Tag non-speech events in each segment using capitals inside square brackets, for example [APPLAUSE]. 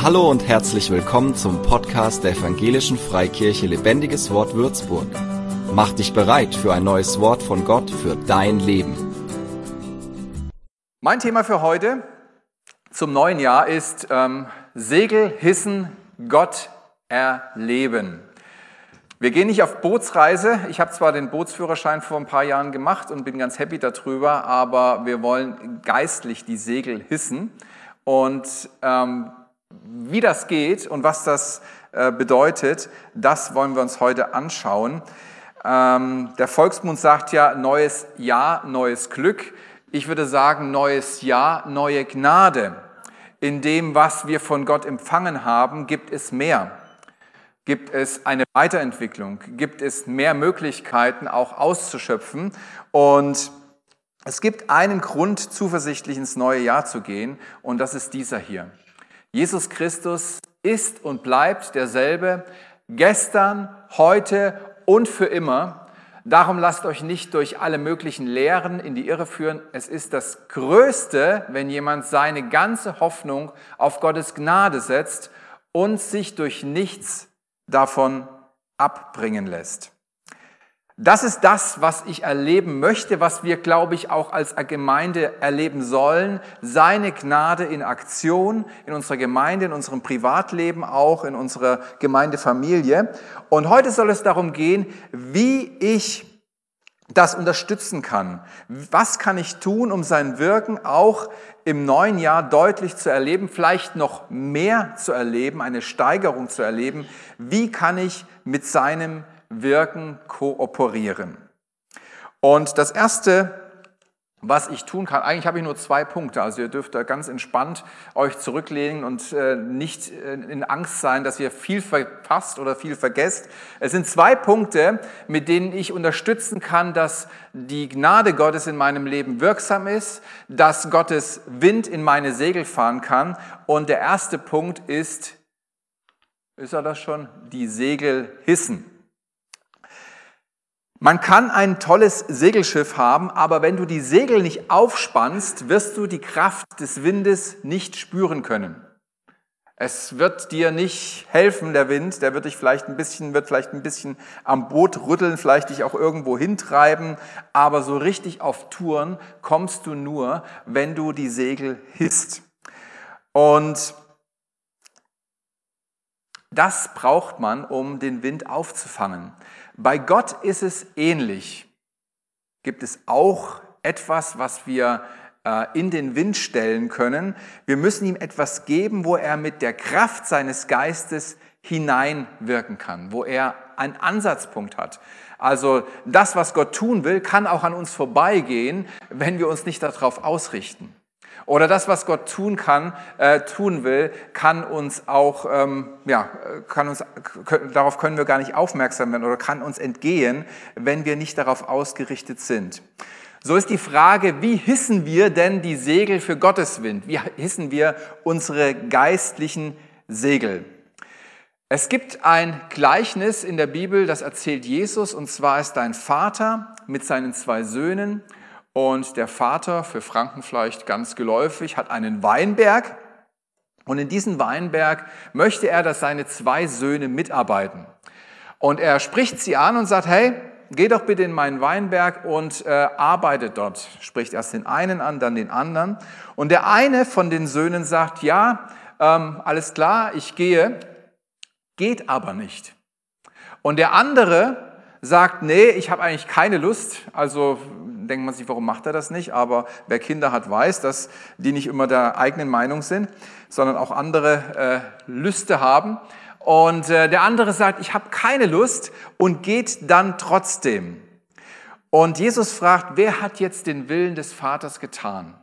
Hallo und herzlich willkommen zum Podcast der Evangelischen Freikirche Lebendiges Wort Würzburg. Mach dich bereit für ein neues Wort von Gott für dein Leben. Mein Thema für heute zum neuen Jahr ist ähm, Segel hissen, Gott erleben. Wir gehen nicht auf Bootsreise. Ich habe zwar den Bootsführerschein vor ein paar Jahren gemacht und bin ganz happy darüber, aber wir wollen geistlich die Segel hissen. Und ähm, wie das geht und was das äh, bedeutet, das wollen wir uns heute anschauen. Ähm, der Volksmund sagt ja, neues Jahr, neues Glück. Ich würde sagen, neues Jahr, neue Gnade. In dem, was wir von Gott empfangen haben, gibt es mehr. Gibt es eine Weiterentwicklung? Gibt es mehr Möglichkeiten auch auszuschöpfen? Und es gibt einen Grund, zuversichtlich ins neue Jahr zu gehen, und das ist dieser hier. Jesus Christus ist und bleibt derselbe, gestern, heute und für immer. Darum lasst euch nicht durch alle möglichen Lehren in die Irre führen. Es ist das Größte, wenn jemand seine ganze Hoffnung auf Gottes Gnade setzt und sich durch nichts davon abbringen lässt. Das ist das, was ich erleben möchte, was wir, glaube ich, auch als Gemeinde erleben sollen. Seine Gnade in Aktion in unserer Gemeinde, in unserem Privatleben, auch in unserer Gemeindefamilie. Und heute soll es darum gehen, wie ich das unterstützen kann. Was kann ich tun, um sein Wirken auch im neuen Jahr deutlich zu erleben, vielleicht noch mehr zu erleben, eine Steigerung zu erleben? Wie kann ich mit seinem kooperieren? Und das Erste, was ich tun kann. Eigentlich habe ich nur zwei Punkte. Also ihr dürft da ganz entspannt euch zurücklehnen und äh, nicht äh, in Angst sein, dass ihr viel verpasst oder viel vergesst. Es sind zwei Punkte, mit denen ich unterstützen kann, dass die Gnade Gottes in meinem Leben wirksam ist, dass Gottes Wind in meine Segel fahren kann. Und der erste Punkt ist, ist er das schon? Die Segel hissen. Man kann ein tolles Segelschiff haben, aber wenn du die Segel nicht aufspannst, wirst du die Kraft des Windes nicht spüren können. Es wird dir nicht helfen, der Wind, der wird dich vielleicht ein bisschen, wird vielleicht ein bisschen am Boot rütteln, vielleicht dich auch irgendwo hintreiben, aber so richtig auf Touren kommst du nur, wenn du die Segel hisst. Und das braucht man, um den Wind aufzufangen. Bei Gott ist es ähnlich. Gibt es auch etwas, was wir äh, in den Wind stellen können. Wir müssen ihm etwas geben, wo er mit der Kraft seines Geistes hineinwirken kann, wo er einen Ansatzpunkt hat. Also das, was Gott tun will, kann auch an uns vorbeigehen, wenn wir uns nicht darauf ausrichten. Oder das, was Gott tun kann, äh, tun will, kann uns auch, ähm, ja, kann uns, darauf können wir gar nicht aufmerksam werden oder kann uns entgehen, wenn wir nicht darauf ausgerichtet sind. So ist die Frage, wie hissen wir denn die Segel für Gottes Wind? Wie hissen wir unsere geistlichen Segel? Es gibt ein Gleichnis in der Bibel, das erzählt Jesus, und zwar ist ein Vater mit seinen zwei Söhnen und der Vater, für Franken vielleicht ganz geläufig, hat einen Weinberg. Und in diesen Weinberg möchte er, dass seine zwei Söhne mitarbeiten. Und er spricht sie an und sagt, hey, geh doch bitte in meinen Weinberg und äh, arbeite dort. Spricht erst den einen an, dann den anderen. Und der eine von den Söhnen sagt, ja, ähm, alles klar, ich gehe, geht aber nicht. Und der andere sagt, nee, ich habe eigentlich keine Lust, also denkt man sich, warum macht er das nicht? Aber wer Kinder hat, weiß, dass die nicht immer der eigenen Meinung sind, sondern auch andere äh, Lüste haben. Und äh, der andere sagt, ich habe keine Lust und geht dann trotzdem. Und Jesus fragt, wer hat jetzt den Willen des Vaters getan?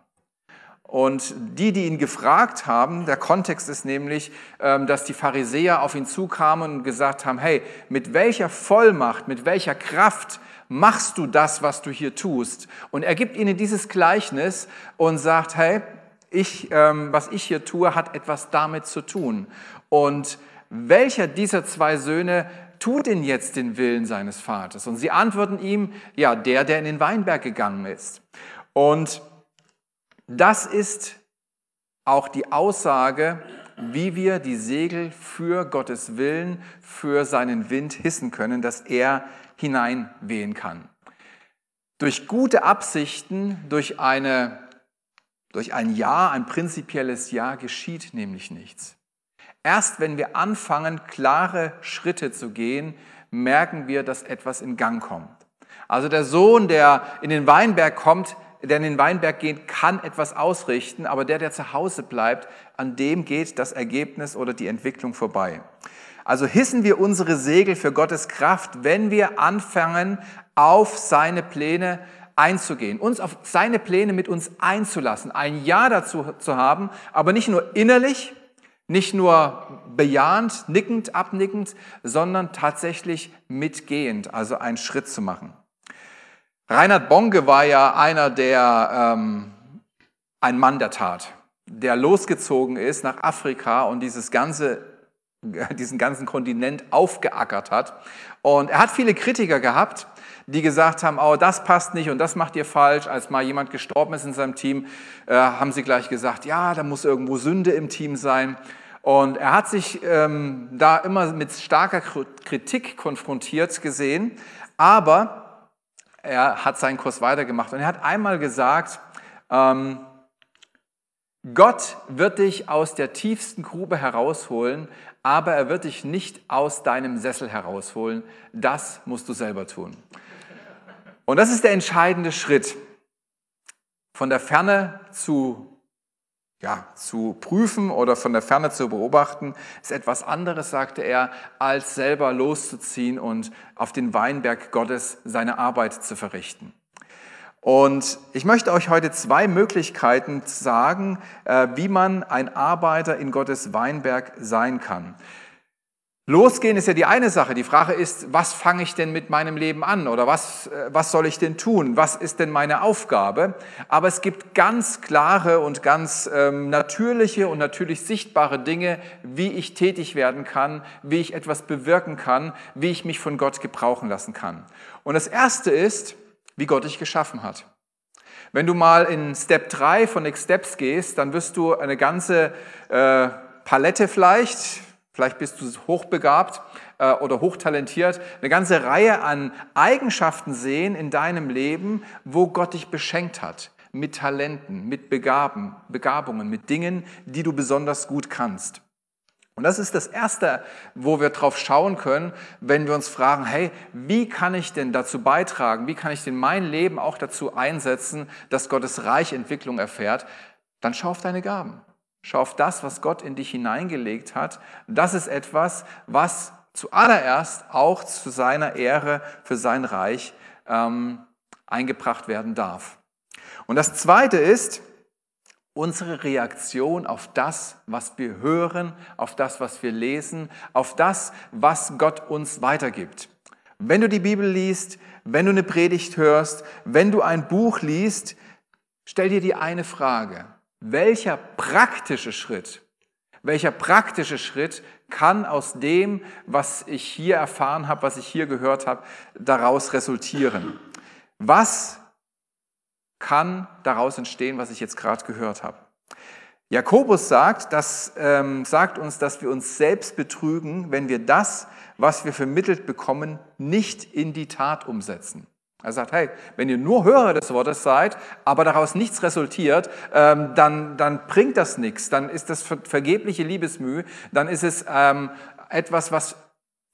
Und die, die ihn gefragt haben, der Kontext ist nämlich, ähm, dass die Pharisäer auf ihn zukamen und gesagt haben, hey, mit welcher Vollmacht, mit welcher Kraft machst du das, was du hier tust? Und er gibt ihnen dieses Gleichnis und sagt, hey, ich, ähm, was ich hier tue, hat etwas damit zu tun. Und welcher dieser zwei Söhne tut denn jetzt den Willen seines Vaters? Und sie antworten ihm, ja, der, der in den Weinberg gegangen ist. Und das ist auch die Aussage wie wir die Segel für Gottes Willen, für seinen Wind hissen können, dass er hineinwehen kann. Durch gute Absichten, durch, eine, durch ein Ja, ein prinzipielles Ja geschieht nämlich nichts. Erst wenn wir anfangen, klare Schritte zu gehen, merken wir, dass etwas in Gang kommt. Also der Sohn, der in den Weinberg kommt, der in den Weinberg geht, kann etwas ausrichten, aber der, der zu Hause bleibt, an dem geht das Ergebnis oder die Entwicklung vorbei. Also hissen wir unsere Segel für Gottes Kraft, wenn wir anfangen, auf seine Pläne einzugehen, uns auf seine Pläne mit uns einzulassen, ein Ja dazu zu haben, aber nicht nur innerlich, nicht nur bejahend, nickend, abnickend, sondern tatsächlich mitgehend, also einen Schritt zu machen. Reinhard Bonke war ja einer der, ähm, ein Mann der Tat, der losgezogen ist nach Afrika und dieses ganze, [LAUGHS] diesen ganzen Kontinent aufgeackert hat. Und er hat viele Kritiker gehabt, die gesagt haben, oh, das passt nicht und das macht ihr falsch. Als mal jemand gestorben ist in seinem Team, äh, haben sie gleich gesagt, ja, da muss irgendwo Sünde im Team sein. Und er hat sich ähm, da immer mit starker Kritik konfrontiert gesehen, aber er hat seinen Kurs weitergemacht und er hat einmal gesagt, ähm, Gott wird dich aus der tiefsten Grube herausholen, aber er wird dich nicht aus deinem Sessel herausholen. Das musst du selber tun. Und das ist der entscheidende Schritt. Von der Ferne zu ja, zu prüfen oder von der Ferne zu beobachten, ist etwas anderes, sagte er, als selber loszuziehen und auf den Weinberg Gottes seine Arbeit zu verrichten. Und ich möchte euch heute zwei Möglichkeiten sagen, äh, wie man ein Arbeiter in Gottes Weinberg sein kann. Losgehen ist ja die eine Sache. Die Frage ist, was fange ich denn mit meinem Leben an oder was, äh, was soll ich denn tun? Was ist denn meine Aufgabe? Aber es gibt ganz klare und ganz ähm, natürliche und natürlich sichtbare Dinge, wie ich tätig werden kann, wie ich etwas bewirken kann, wie ich mich von Gott gebrauchen lassen kann. Und das Erste ist, wie Gott dich geschaffen hat. Wenn du mal in Step 3 von Next Steps gehst, dann wirst du eine ganze äh, Palette vielleicht, Vielleicht bist du hochbegabt äh, oder hochtalentiert, eine ganze Reihe an Eigenschaften sehen in deinem Leben, wo Gott dich beschenkt hat. Mit Talenten, mit Begaben, Begabungen, mit Dingen, die du besonders gut kannst. Und das ist das Erste, wo wir drauf schauen können, wenn wir uns fragen, hey, wie kann ich denn dazu beitragen, wie kann ich denn mein Leben auch dazu einsetzen, dass Gottes Reich Entwicklung erfährt? Dann schau auf deine Gaben. Schau auf das, was Gott in dich hineingelegt hat. Das ist etwas, was zuallererst auch zu seiner Ehre für sein Reich ähm, eingebracht werden darf. Und das Zweite ist unsere Reaktion auf das, was wir hören, auf das, was wir lesen, auf das, was Gott uns weitergibt. Wenn du die Bibel liest, wenn du eine Predigt hörst, wenn du ein Buch liest, stell dir die eine Frage welcher praktische Schritt, welcher praktische Schritt kann aus dem, was ich hier erfahren habe, was ich hier gehört habe, daraus resultieren? Was kann daraus entstehen, was ich jetzt gerade gehört habe? Jakobus sagt, das, ähm, sagt uns, dass wir uns selbst betrügen, wenn wir das, was wir vermittelt bekommen, nicht in die Tat umsetzen. Er sagt, hey, wenn ihr nur Hörer des Wortes seid, aber daraus nichts resultiert, ähm, dann, dann bringt das nichts. Dann ist das vergebliche Liebesmühe. Dann ist es ähm, etwas, was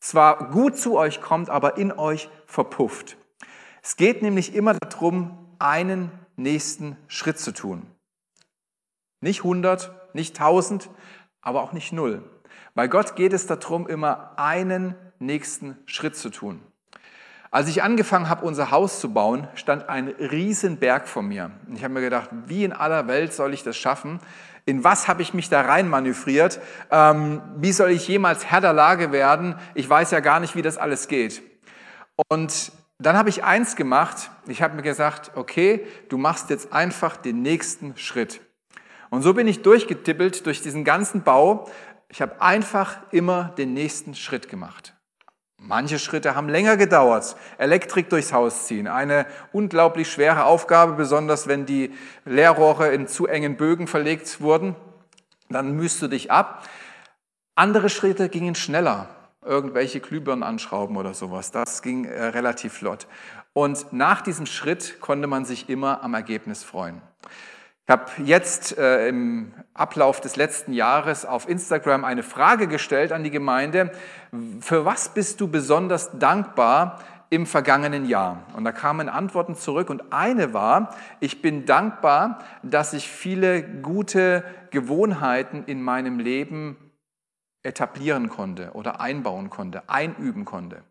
zwar gut zu euch kommt, aber in euch verpufft. Es geht nämlich immer darum, einen nächsten Schritt zu tun. Nicht 100, nicht 1000, aber auch nicht null. Bei Gott geht es darum, immer einen nächsten Schritt zu tun. Als ich angefangen habe, unser Haus zu bauen, stand ein Riesenberg vor mir. Ich habe mir gedacht, wie in aller Welt soll ich das schaffen? In was habe ich mich da rein manövriert? Ähm, wie soll ich jemals Herr der Lage werden? Ich weiß ja gar nicht, wie das alles geht. Und dann habe ich eins gemacht. Ich habe mir gesagt, okay, du machst jetzt einfach den nächsten Schritt. Und so bin ich durchgetippelt durch diesen ganzen Bau. Ich habe einfach immer den nächsten Schritt gemacht. Manche Schritte haben länger gedauert. Elektrik durchs Haus ziehen. Eine unglaublich schwere Aufgabe, besonders wenn die Leerrohre in zu engen Bögen verlegt wurden. Dann mühst du dich ab. Andere Schritte gingen schneller. Irgendwelche Glühbirnen anschrauben oder sowas. Das ging äh, relativ flott. Und nach diesem Schritt konnte man sich immer am Ergebnis freuen. Ich habe jetzt äh, im Ablauf des letzten Jahres auf Instagram eine Frage gestellt an die Gemeinde. Für was bist du besonders dankbar im vergangenen Jahr? Und da kamen Antworten zurück und eine war, ich bin dankbar, dass ich viele gute Gewohnheiten in meinem Leben etablieren konnte oder einbauen konnte, einüben konnte.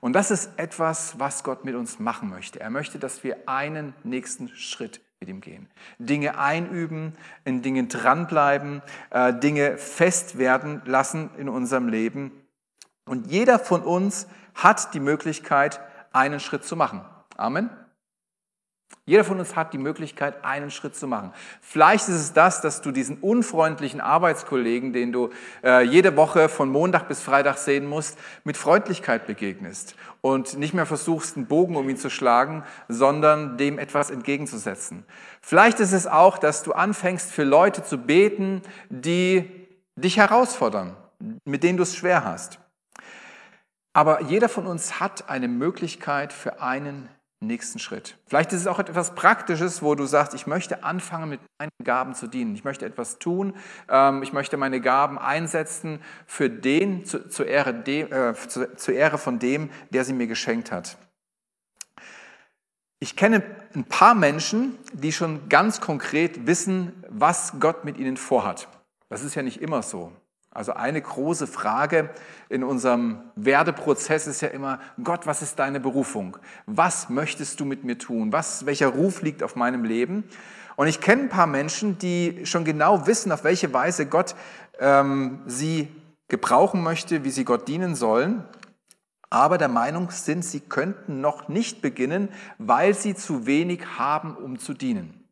Und das ist etwas, was Gott mit uns machen möchte. Er möchte, dass wir einen nächsten Schritt mit ihm gehen. Dinge einüben, in Dingen dranbleiben, äh, Dinge fest werden lassen in unserem Leben. Und jeder von uns hat die Möglichkeit, einen Schritt zu machen. Amen. Jeder von uns hat die Möglichkeit, einen Schritt zu machen. Vielleicht ist es das, dass du diesen unfreundlichen Arbeitskollegen, den du äh, jede Woche von Montag bis Freitag sehen musst, mit Freundlichkeit begegnest und nicht mehr versuchst, einen Bogen um ihn zu schlagen, sondern dem etwas entgegenzusetzen. Vielleicht ist es auch, dass du anfängst, für Leute zu beten, die dich herausfordern, mit denen du es schwer hast. Aber jeder von uns hat eine Möglichkeit für einen nächsten Schritt. Vielleicht ist es auch etwas Praktisches, wo du sagst, ich möchte anfangen, mit meinen Gaben zu dienen. Ich möchte etwas tun. Ähm, ich möchte meine Gaben einsetzen für den, zu, zur, Ehre äh, zu, zur Ehre von dem, der sie mir geschenkt hat. Ich kenne ein paar Menschen, die schon ganz konkret wissen, was Gott mit ihnen vorhat. Das ist ja nicht immer so. Also eine große Frage in unserem Werdeprozess ist ja immer, Gott, was ist deine Berufung? Was möchtest du mit mir tun? Was, welcher Ruf liegt auf meinem Leben? Und ich kenne ein paar Menschen, die schon genau wissen, auf welche Weise Gott ähm, sie gebrauchen möchte, wie sie Gott dienen sollen, aber der Meinung sind, sie könnten noch nicht beginnen, weil sie zu wenig haben, um zu dienen.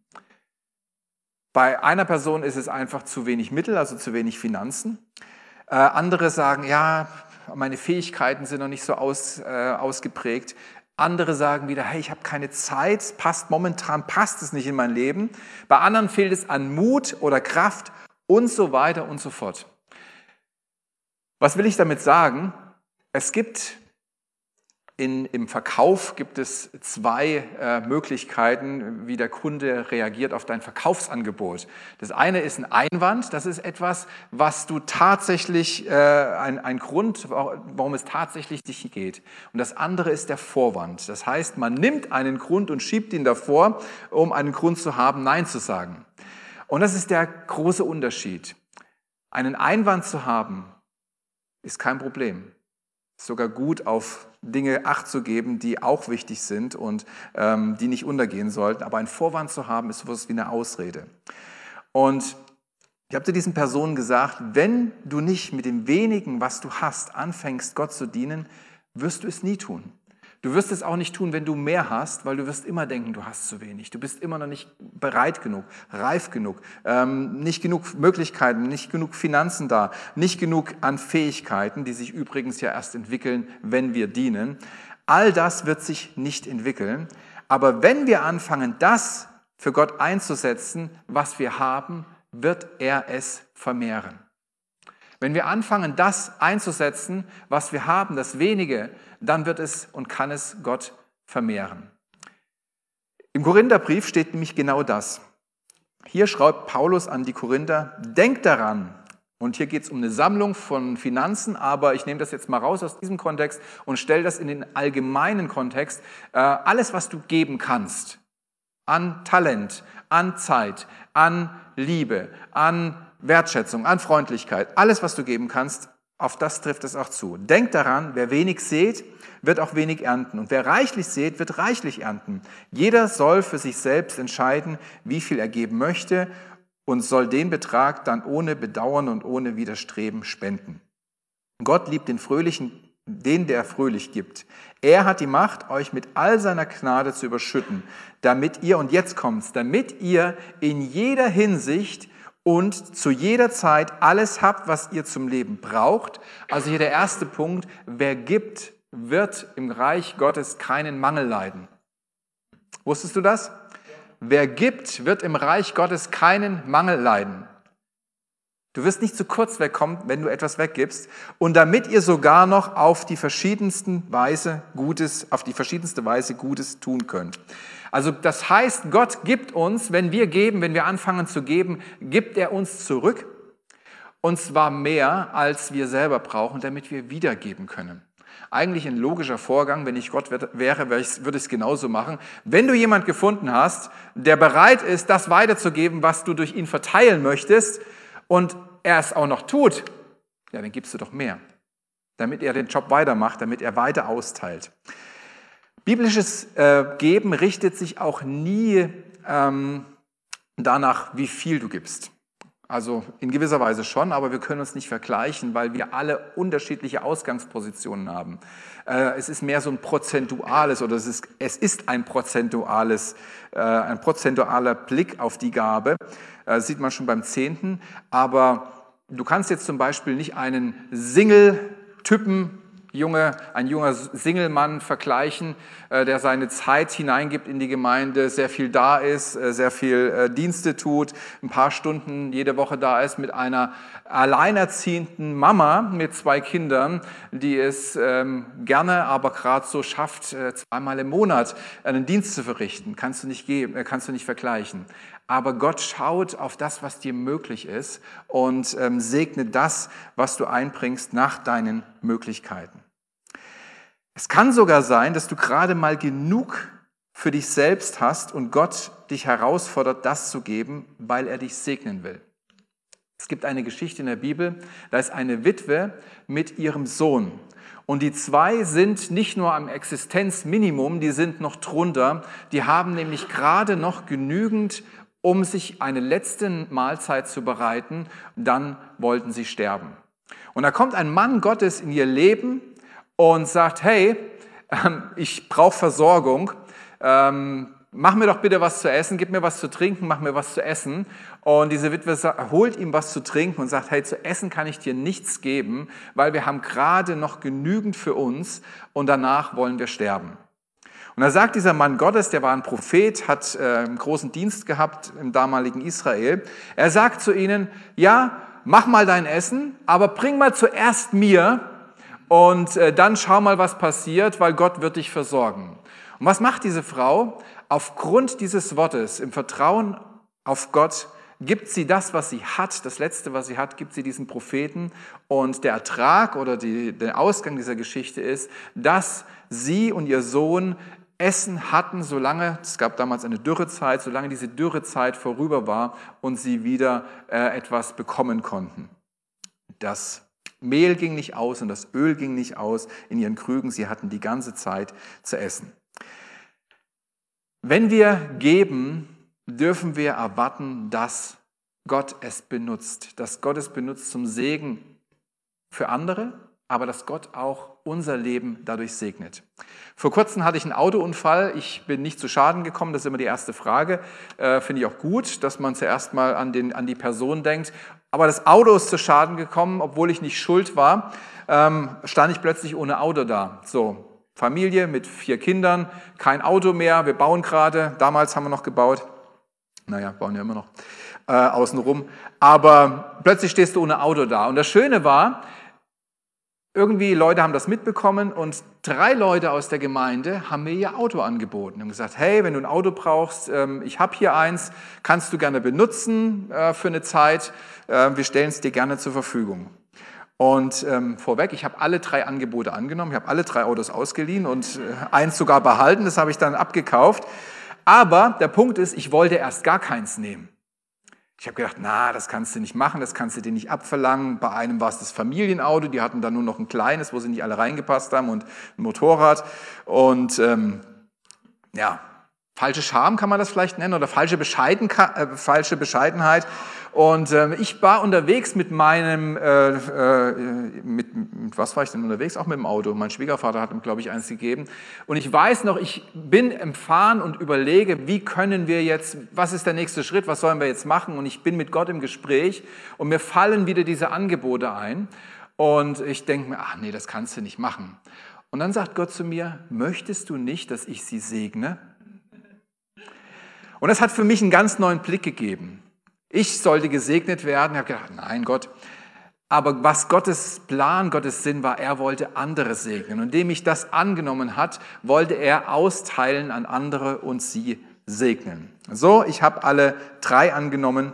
Bei einer Person ist es einfach zu wenig Mittel, also zu wenig Finanzen. Äh, andere sagen, ja, meine Fähigkeiten sind noch nicht so aus, äh, ausgeprägt. Andere sagen wieder, hey, ich habe keine Zeit, passt momentan passt es nicht in mein Leben. Bei anderen fehlt es an Mut oder Kraft und so weiter und so fort. Was will ich damit sagen? Es gibt in, Im Verkauf gibt es zwei äh, Möglichkeiten, wie der Kunde reagiert auf dein Verkaufsangebot. Das eine ist ein Einwand, das ist etwas, was du tatsächlich, äh, ein, ein Grund, warum es tatsächlich dich geht. Und das andere ist der Vorwand. Das heißt, man nimmt einen Grund und schiebt ihn davor, um einen Grund zu haben, Nein zu sagen. Und das ist der große Unterschied. Einen Einwand zu haben, ist kein Problem. Sogar gut auf Dinge Acht zu geben, die auch wichtig sind und ähm, die nicht untergehen sollten. Aber ein Vorwand zu haben, ist sowas wie eine Ausrede. Und ich habe zu diesen Personen gesagt, wenn du nicht mit dem wenigen, was du hast, anfängst, Gott zu dienen, wirst du es nie tun. Du wirst es auch nicht tun, wenn du mehr hast, weil du wirst immer denken, du hast zu wenig. Du bist immer noch nicht bereit genug, reif genug, ähm, nicht genug Möglichkeiten, nicht genug Finanzen da, nicht genug an Fähigkeiten, die sich übrigens ja erst entwickeln, wenn wir dienen. All das wird sich nicht entwickeln. Aber wenn wir anfangen, das für Gott einzusetzen, was wir haben, wird er es vermehren. Wenn wir anfangen, das einzusetzen, was wir haben, das wenige, dann wird es und kann es Gott vermehren. Im Korintherbrief steht nämlich genau das. Hier schreibt Paulus an die Korinther, denkt daran, und hier geht es um eine Sammlung von Finanzen, aber ich nehme das jetzt mal raus aus diesem Kontext und stelle das in den allgemeinen Kontext. Äh, alles, was du geben kannst, an Talent, an Zeit, an Liebe, an Wertschätzung, an Freundlichkeit, alles, was du geben kannst, auf das trifft es auch zu. Denk daran, wer wenig sät, wird auch wenig ernten. Und wer reichlich sät, wird reichlich ernten. Jeder soll für sich selbst entscheiden, wie viel er geben möchte und soll den Betrag dann ohne Bedauern und ohne Widerstreben spenden. Gott liebt den Fröhlichen, den der fröhlich gibt. Er hat die Macht, euch mit all seiner Gnade zu überschütten, damit ihr, und jetzt kommt's, damit ihr in jeder Hinsicht und zu jeder Zeit alles habt, was ihr zum Leben braucht. Also hier der erste Punkt, wer gibt, wird im Reich Gottes keinen Mangel leiden. Wusstest du das? Wer gibt, wird im Reich Gottes keinen Mangel leiden. Du wirst nicht zu kurz wegkommen, wenn du etwas weggibst. Und damit ihr sogar noch auf die verschiedensten Weise Gutes, auf die verschiedenste Weise Gutes tun könnt. Also das heißt, Gott gibt uns, wenn wir geben, wenn wir anfangen zu geben, gibt er uns zurück. Und zwar mehr, als wir selber brauchen, damit wir wiedergeben können. Eigentlich ein logischer Vorgang. Wenn ich Gott wäre, würde ich es genauso machen. Wenn du jemand gefunden hast, der bereit ist, das weiterzugeben, was du durch ihn verteilen möchtest, und er es auch noch tut, ja, dann gibst du doch mehr, damit er den Job weitermacht, damit er weiter austeilt. Biblisches äh, Geben richtet sich auch nie ähm, danach, wie viel du gibst. Also in gewisser Weise schon, aber wir können uns nicht vergleichen, weil wir alle unterschiedliche Ausgangspositionen haben. Äh, es ist mehr so ein prozentuales oder es ist, es ist ein prozentuales, äh, ein prozentualer Blick auf die Gabe. Äh, das sieht man schon beim Zehnten. Aber du kannst jetzt zum Beispiel nicht einen Single-Typen junge, ein junger Singelmann vergleichen, äh, der seine Zeit hineingibt in die Gemeinde, sehr viel da ist, äh, sehr viel äh, Dienste tut, ein paar Stunden jede Woche da ist mit einer alleinerziehenden Mama mit zwei Kindern, die es ähm, gerne, aber gerade so schafft, zweimal im Monat einen Dienst zu verrichten. Kannst du nicht geben, kannst du nicht vergleichen. Aber Gott schaut auf das, was dir möglich ist und ähm, segnet das, was du einbringst, nach deinen Möglichkeiten. Es kann sogar sein, dass du gerade mal genug für dich selbst hast und Gott dich herausfordert, das zu geben, weil er dich segnen will. Es gibt eine Geschichte in der Bibel, da ist eine Witwe mit ihrem Sohn. Und die zwei sind nicht nur am Existenzminimum, die sind noch drunter. Die haben nämlich gerade noch genügend, um sich eine letzte Mahlzeit zu bereiten. Dann wollten sie sterben. Und da kommt ein Mann Gottes in ihr Leben und sagt, hey, ähm, ich brauche Versorgung, ähm, mach mir doch bitte was zu essen, gib mir was zu trinken, mach mir was zu essen. Und diese Witwe holt ihm was zu trinken und sagt, hey, zu essen kann ich dir nichts geben, weil wir haben gerade noch genügend für uns und danach wollen wir sterben. Und da sagt dieser Mann Gottes, der war ein Prophet, hat äh, einen großen Dienst gehabt im damaligen Israel. Er sagt zu ihnen, ja, mach mal dein Essen, aber bring mal zuerst mir und äh, dann schau mal, was passiert, weil Gott wird dich versorgen. Und was macht diese Frau? Aufgrund dieses Wortes, im Vertrauen auf Gott, gibt sie das, was sie hat, das Letzte, was sie hat, gibt sie diesen Propheten. Und der Ertrag oder die, der Ausgang dieser Geschichte ist, dass sie und ihr Sohn Essen hatten, solange, es gab damals eine Dürrezeit, solange diese Dürrezeit vorüber war und sie wieder äh, etwas bekommen konnten. Das Mehl ging nicht aus und das Öl ging nicht aus in ihren Krügen. Sie hatten die ganze Zeit zu essen. Wenn wir geben, dürfen wir erwarten, dass Gott es benutzt, dass Gott es benutzt zum Segen für andere, aber dass Gott auch unser Leben dadurch segnet. Vor kurzem hatte ich einen Autounfall. Ich bin nicht zu Schaden gekommen. Das ist immer die erste Frage. Äh, Finde ich auch gut, dass man zuerst mal an, den, an die Person denkt. Aber das Auto ist zu Schaden gekommen, obwohl ich nicht schuld war. Ähm, stand ich plötzlich ohne Auto da. So, Familie mit vier Kindern, kein Auto mehr. Wir bauen gerade. Damals haben wir noch gebaut. Naja, bauen ja immer noch äh, außenrum. Aber plötzlich stehst du ohne Auto da. Und das Schöne war, irgendwie Leute haben das mitbekommen und drei Leute aus der Gemeinde haben mir ihr Auto angeboten und gesagt, hey, wenn du ein Auto brauchst, ähm, ich habe hier eins, kannst du gerne benutzen äh, für eine Zeit, äh, wir stellen es dir gerne zur Verfügung. Und ähm, vorweg, ich habe alle drei Angebote angenommen, ich habe alle drei Autos ausgeliehen und äh, eins sogar behalten, das habe ich dann abgekauft. Aber der Punkt ist, ich wollte erst gar keins nehmen. Ich habe gedacht, na, das kannst du nicht machen, das kannst du dir nicht abverlangen. Bei einem war es das Familienauto, die hatten dann nur noch ein kleines, wo sie nicht alle reingepasst haben und ein Motorrad. Und ähm, ja, falsche Scham kann man das vielleicht nennen oder falsche, Bescheiden, äh, falsche Bescheidenheit. Und äh, ich war unterwegs mit meinem, äh, äh, mit, mit, was war ich denn unterwegs? Auch mit dem Auto. Mein Schwiegervater hat ihm, glaube ich, eins gegeben. Und ich weiß noch, ich bin im Fahren und überlege, wie können wir jetzt, was ist der nächste Schritt, was sollen wir jetzt machen? Und ich bin mit Gott im Gespräch und mir fallen wieder diese Angebote ein. Und ich denke mir, ach nee, das kannst du nicht machen. Und dann sagt Gott zu mir, möchtest du nicht, dass ich sie segne? Und das hat für mich einen ganz neuen Blick gegeben. Ich sollte gesegnet werden. Ich habe gedacht, nein, Gott. Aber was Gottes Plan, Gottes Sinn war, er wollte andere segnen. Und indem ich das angenommen hat, wollte er austeilen an andere und sie segnen. So, ich habe alle drei angenommen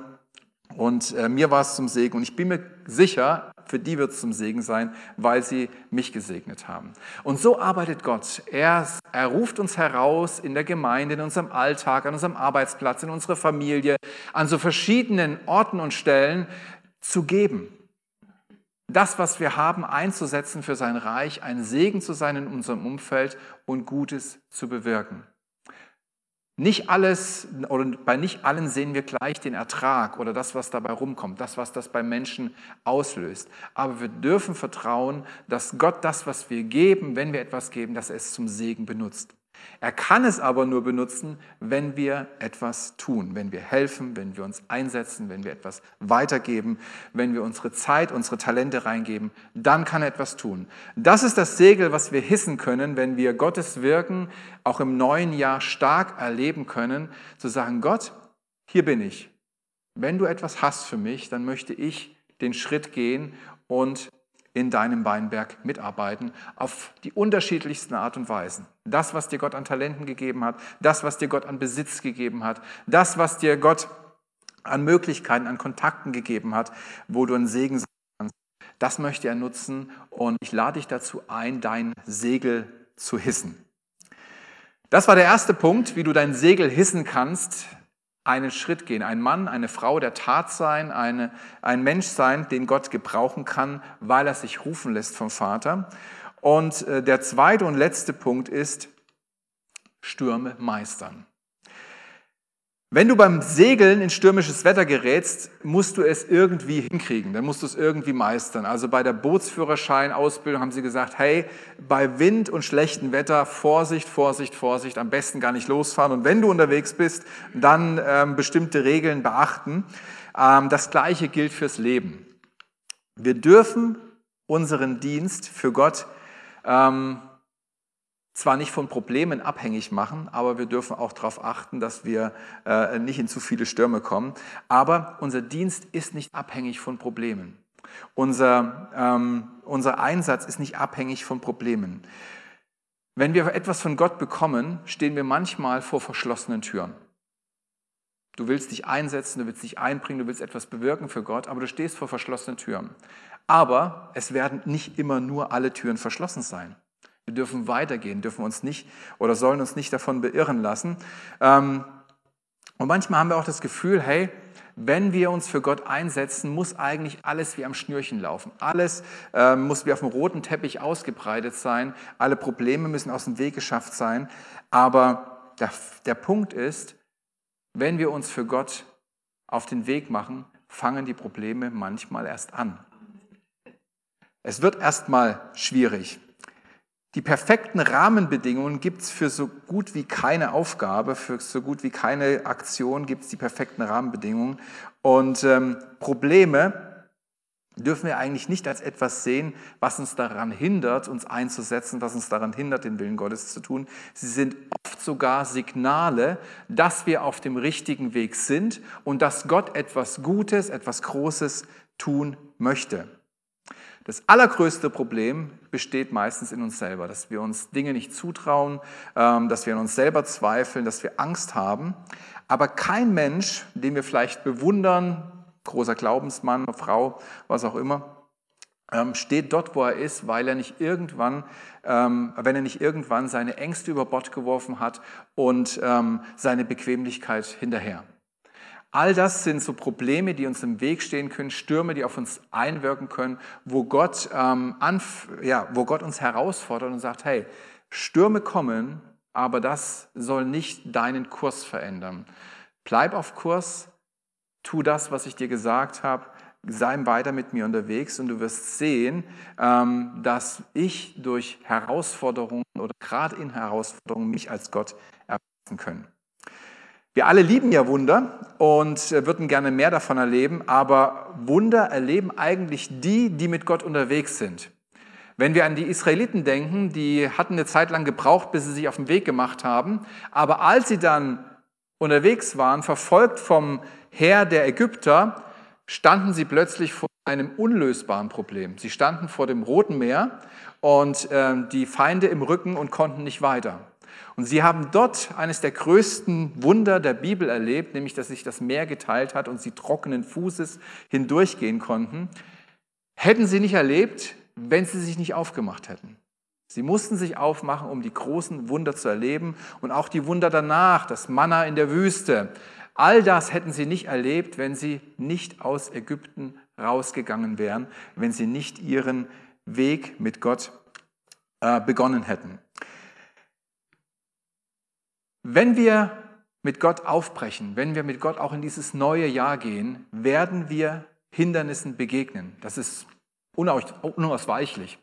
und äh, mir war es zum Segen. Und ich bin mir sicher, für die wird es zum Segen sein, weil sie mich gesegnet haben. Und so arbeitet Gott. Er, er ruft uns heraus in der Gemeinde, in unserem Alltag, an unserem Arbeitsplatz, in unserer Familie, an so verschiedenen Orten und Stellen zu geben. Das, was wir haben, einzusetzen für sein Reich, ein Segen zu sein in unserem Umfeld und Gutes zu bewirken. Nicht alles oder bei nicht allen sehen wir gleich den Ertrag oder das, was dabei rumkommt, das, was das bei Menschen auslöst. Aber wir dürfen vertrauen, dass Gott das, was wir geben, wenn wir etwas geben, dass er es zum Segen benutzt. Er kann es aber nur benutzen, wenn wir etwas tun, wenn wir helfen, wenn wir uns einsetzen, wenn wir etwas weitergeben, wenn wir unsere Zeit, unsere Talente reingeben, dann kann er etwas tun. Das ist das Segel, was wir hissen können, wenn wir Gottes Wirken auch im neuen Jahr stark erleben können, zu sagen, Gott, hier bin ich. Wenn du etwas hast für mich, dann möchte ich den Schritt gehen und in deinem Weinberg mitarbeiten auf die unterschiedlichsten Art und Weisen. Das, was dir Gott an Talenten gegeben hat, das, was dir Gott an Besitz gegeben hat, das, was dir Gott an Möglichkeiten, an Kontakten gegeben hat, wo du ein Segen sein kannst, das möchte er nutzen und ich lade dich dazu ein, dein Segel zu hissen. Das war der erste Punkt, wie du dein Segel hissen kannst, einen Schritt gehen. Ein Mann, eine Frau der Tat sein, eine, ein Mensch sein, den Gott gebrauchen kann, weil er sich rufen lässt vom Vater. Und äh, der zweite und letzte Punkt ist Stürme meistern. Wenn du beim Segeln in stürmisches Wetter gerätst, musst du es irgendwie hinkriegen, dann musst du es irgendwie meistern. Also bei der Bootsführerschein-Ausbildung haben sie gesagt, hey, bei Wind und schlechtem Wetter Vorsicht, Vorsicht, Vorsicht, am besten gar nicht losfahren. Und wenn du unterwegs bist, dann ähm, bestimmte Regeln beachten. Ähm, das Gleiche gilt fürs Leben. Wir dürfen unseren Dienst für Gott ähm, zwar nicht von Problemen abhängig machen, aber wir dürfen auch darauf achten, dass wir äh, nicht in zu viele Stürme kommen. Aber unser Dienst ist nicht abhängig von Problemen. Unser, ähm, unser Einsatz ist nicht abhängig von Problemen. Wenn wir etwas von Gott bekommen, stehen wir manchmal vor verschlossenen Türen. Du willst dich einsetzen, du willst dich einbringen, du willst etwas bewirken für Gott, aber du stehst vor verschlossenen Türen. Aber es werden nicht immer nur alle Türen verschlossen sein. Wir dürfen weitergehen, dürfen uns nicht oder sollen uns nicht davon beirren lassen. Ähm, und manchmal haben wir auch das Gefühl, hey, wenn wir uns für Gott einsetzen, muss eigentlich alles wie am Schnürchen laufen. Alles ähm, muss wie auf dem roten Teppich ausgebreitet sein. Alle Probleme müssen aus dem Weg geschafft sein. Aber der, der Punkt ist, wenn wir uns für Gott auf den Weg machen, fangen die Probleme manchmal erst an. Es wird erstmal schwierig. Die perfekten Rahmenbedingungen gibt es für so gut wie keine Aufgabe, für so gut wie keine Aktion gibt es die perfekten Rahmenbedingungen. Und ähm, Probleme dürfen wir eigentlich nicht als etwas sehen, was uns daran hindert, uns einzusetzen, was uns daran hindert, den Willen Gottes zu tun. Sie sind oft sogar Signale, dass wir auf dem richtigen Weg sind und dass Gott etwas Gutes, etwas Großes tun möchte. Das allergrößte Problem besteht meistens in uns selber, dass wir uns Dinge nicht zutrauen, ähm, dass wir an uns selber zweifeln, dass wir Angst haben. Aber kein Mensch, den wir vielleicht bewundern, großer Glaubensmann, Frau, was auch immer, ähm, steht dort, wo er ist, weil er nicht irgendwann, ähm, wenn er nicht irgendwann seine Ängste über Bord geworfen hat und seine Bequemlichkeit hinterher. All das sind so Probleme, die uns im Weg stehen können, Stürme, die auf uns einwirken können, wo Gott, ähm, ja, wo Gott uns herausfordert und sagt, hey, Stürme kommen, aber das soll nicht deinen Kurs verändern. Bleib auf Kurs, tu das, was ich dir gesagt habe, sei weiter mit mir unterwegs und du wirst sehen, ähm, dass ich durch Herausforderungen oder gerade in Herausforderungen mich als Gott erfassen können. Wir alle lieben ja Wunder und äh, würden gerne mehr davon erleben, aber Wunder erleben eigentlich die, die mit Gott unterwegs sind. Wenn wir an die Israeliten denken, die hatten eine Zeit lang gebraucht, bis sie sich auf den Weg gemacht haben, aber als sie dann unterwegs waren, verfolgt vom Heer der Ägypter standen sie plötzlich vor einem unlösbaren Problem. Sie standen vor dem Roten Meer und äh, die Feinde im Rücken und konnten nicht weiter. Und sie haben dort eines der größten Wunder der Bibel erlebt, nämlich dass sich das Meer geteilt hat und sie trockenen Fußes hindurchgehen konnten. Hätten sie nicht erlebt, wenn sie sich nicht aufgemacht hätten. Sie mussten sich aufmachen, um die großen Wunder zu erleben und auch die Wunder danach, das Manna in der Wüste. All das hätten sie nicht erlebt, wenn sie nicht aus Ägypten rausgegangen wären, wenn sie nicht ihren Weg mit Gott äh, begonnen hätten. Wenn wir mit Gott aufbrechen, wenn wir mit Gott auch in dieses neue Jahr gehen, werden wir Hindernissen begegnen. Das ist unausweichlich.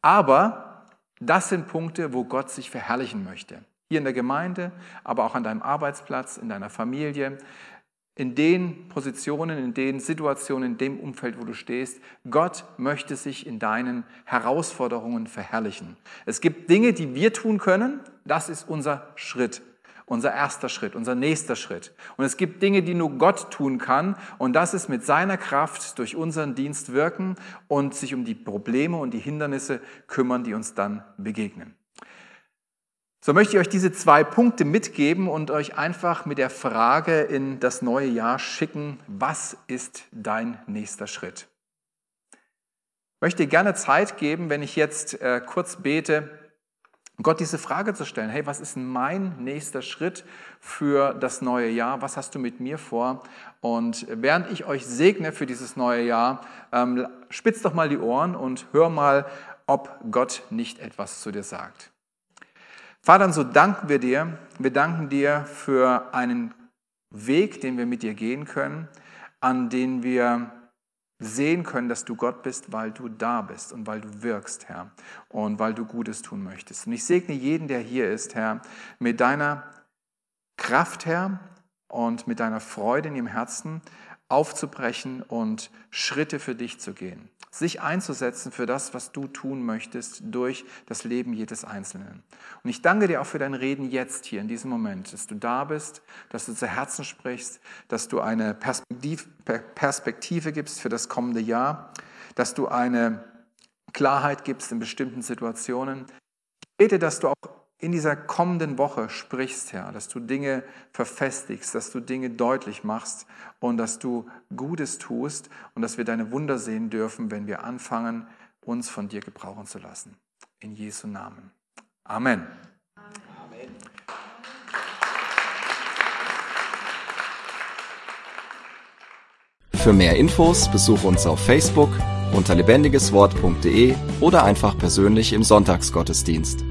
Aber das sind Punkte, wo Gott sich verherrlichen möchte. Hier in der Gemeinde, aber auch an deinem Arbeitsplatz, in deiner Familie, in den Positionen, in den Situationen, in dem Umfeld, wo du stehst. Gott möchte sich in deinen Herausforderungen verherrlichen. Es gibt Dinge, die wir tun können. Das ist unser Schritt, unser erster Schritt, unser nächster Schritt. Und es gibt Dinge, die nur Gott tun kann. Und das ist mit seiner Kraft durch unseren Dienst wirken und sich um die Probleme und die Hindernisse kümmern, die uns dann begegnen. So möchte ich euch diese zwei Punkte mitgeben und euch einfach mit der Frage in das neue Jahr schicken, was ist dein nächster Schritt? Ich möchte gerne Zeit geben, wenn ich jetzt äh, kurz bete, Gott diese Frage zu stellen, hey, was ist mein nächster Schritt für das neue Jahr? Was hast du mit mir vor? Und während ich euch segne für dieses neue Jahr, ähm, spitz doch mal die Ohren und hör mal, ob Gott nicht etwas zu dir sagt. Vater, und so danken wir dir. Wir danken dir für einen Weg, den wir mit dir gehen können, an den wir sehen können, dass du Gott bist, weil du da bist und weil du wirkst, Herr, und weil du Gutes tun möchtest. Und ich segne jeden, der hier ist, Herr, mit deiner Kraft, Herr, und mit deiner Freude in ihrem Herzen aufzubrechen und Schritte für dich zu gehen sich einzusetzen für das, was du tun möchtest durch das Leben jedes Einzelnen. Und ich danke dir auch für dein Reden jetzt hier in diesem Moment, dass du da bist, dass du zu Herzen sprichst, dass du eine Perspektive gibst für das kommende Jahr, dass du eine Klarheit gibst in bestimmten Situationen. Ich bete, dass du auch in dieser kommenden Woche sprichst, Herr, dass du Dinge verfestigst, dass du Dinge deutlich machst und dass du Gutes tust und dass wir deine Wunder sehen dürfen, wenn wir anfangen, uns von dir gebrauchen zu lassen. In Jesu Namen. Amen. Für mehr Infos besuche uns auf Facebook unter lebendigeswort.de oder einfach persönlich im Sonntagsgottesdienst.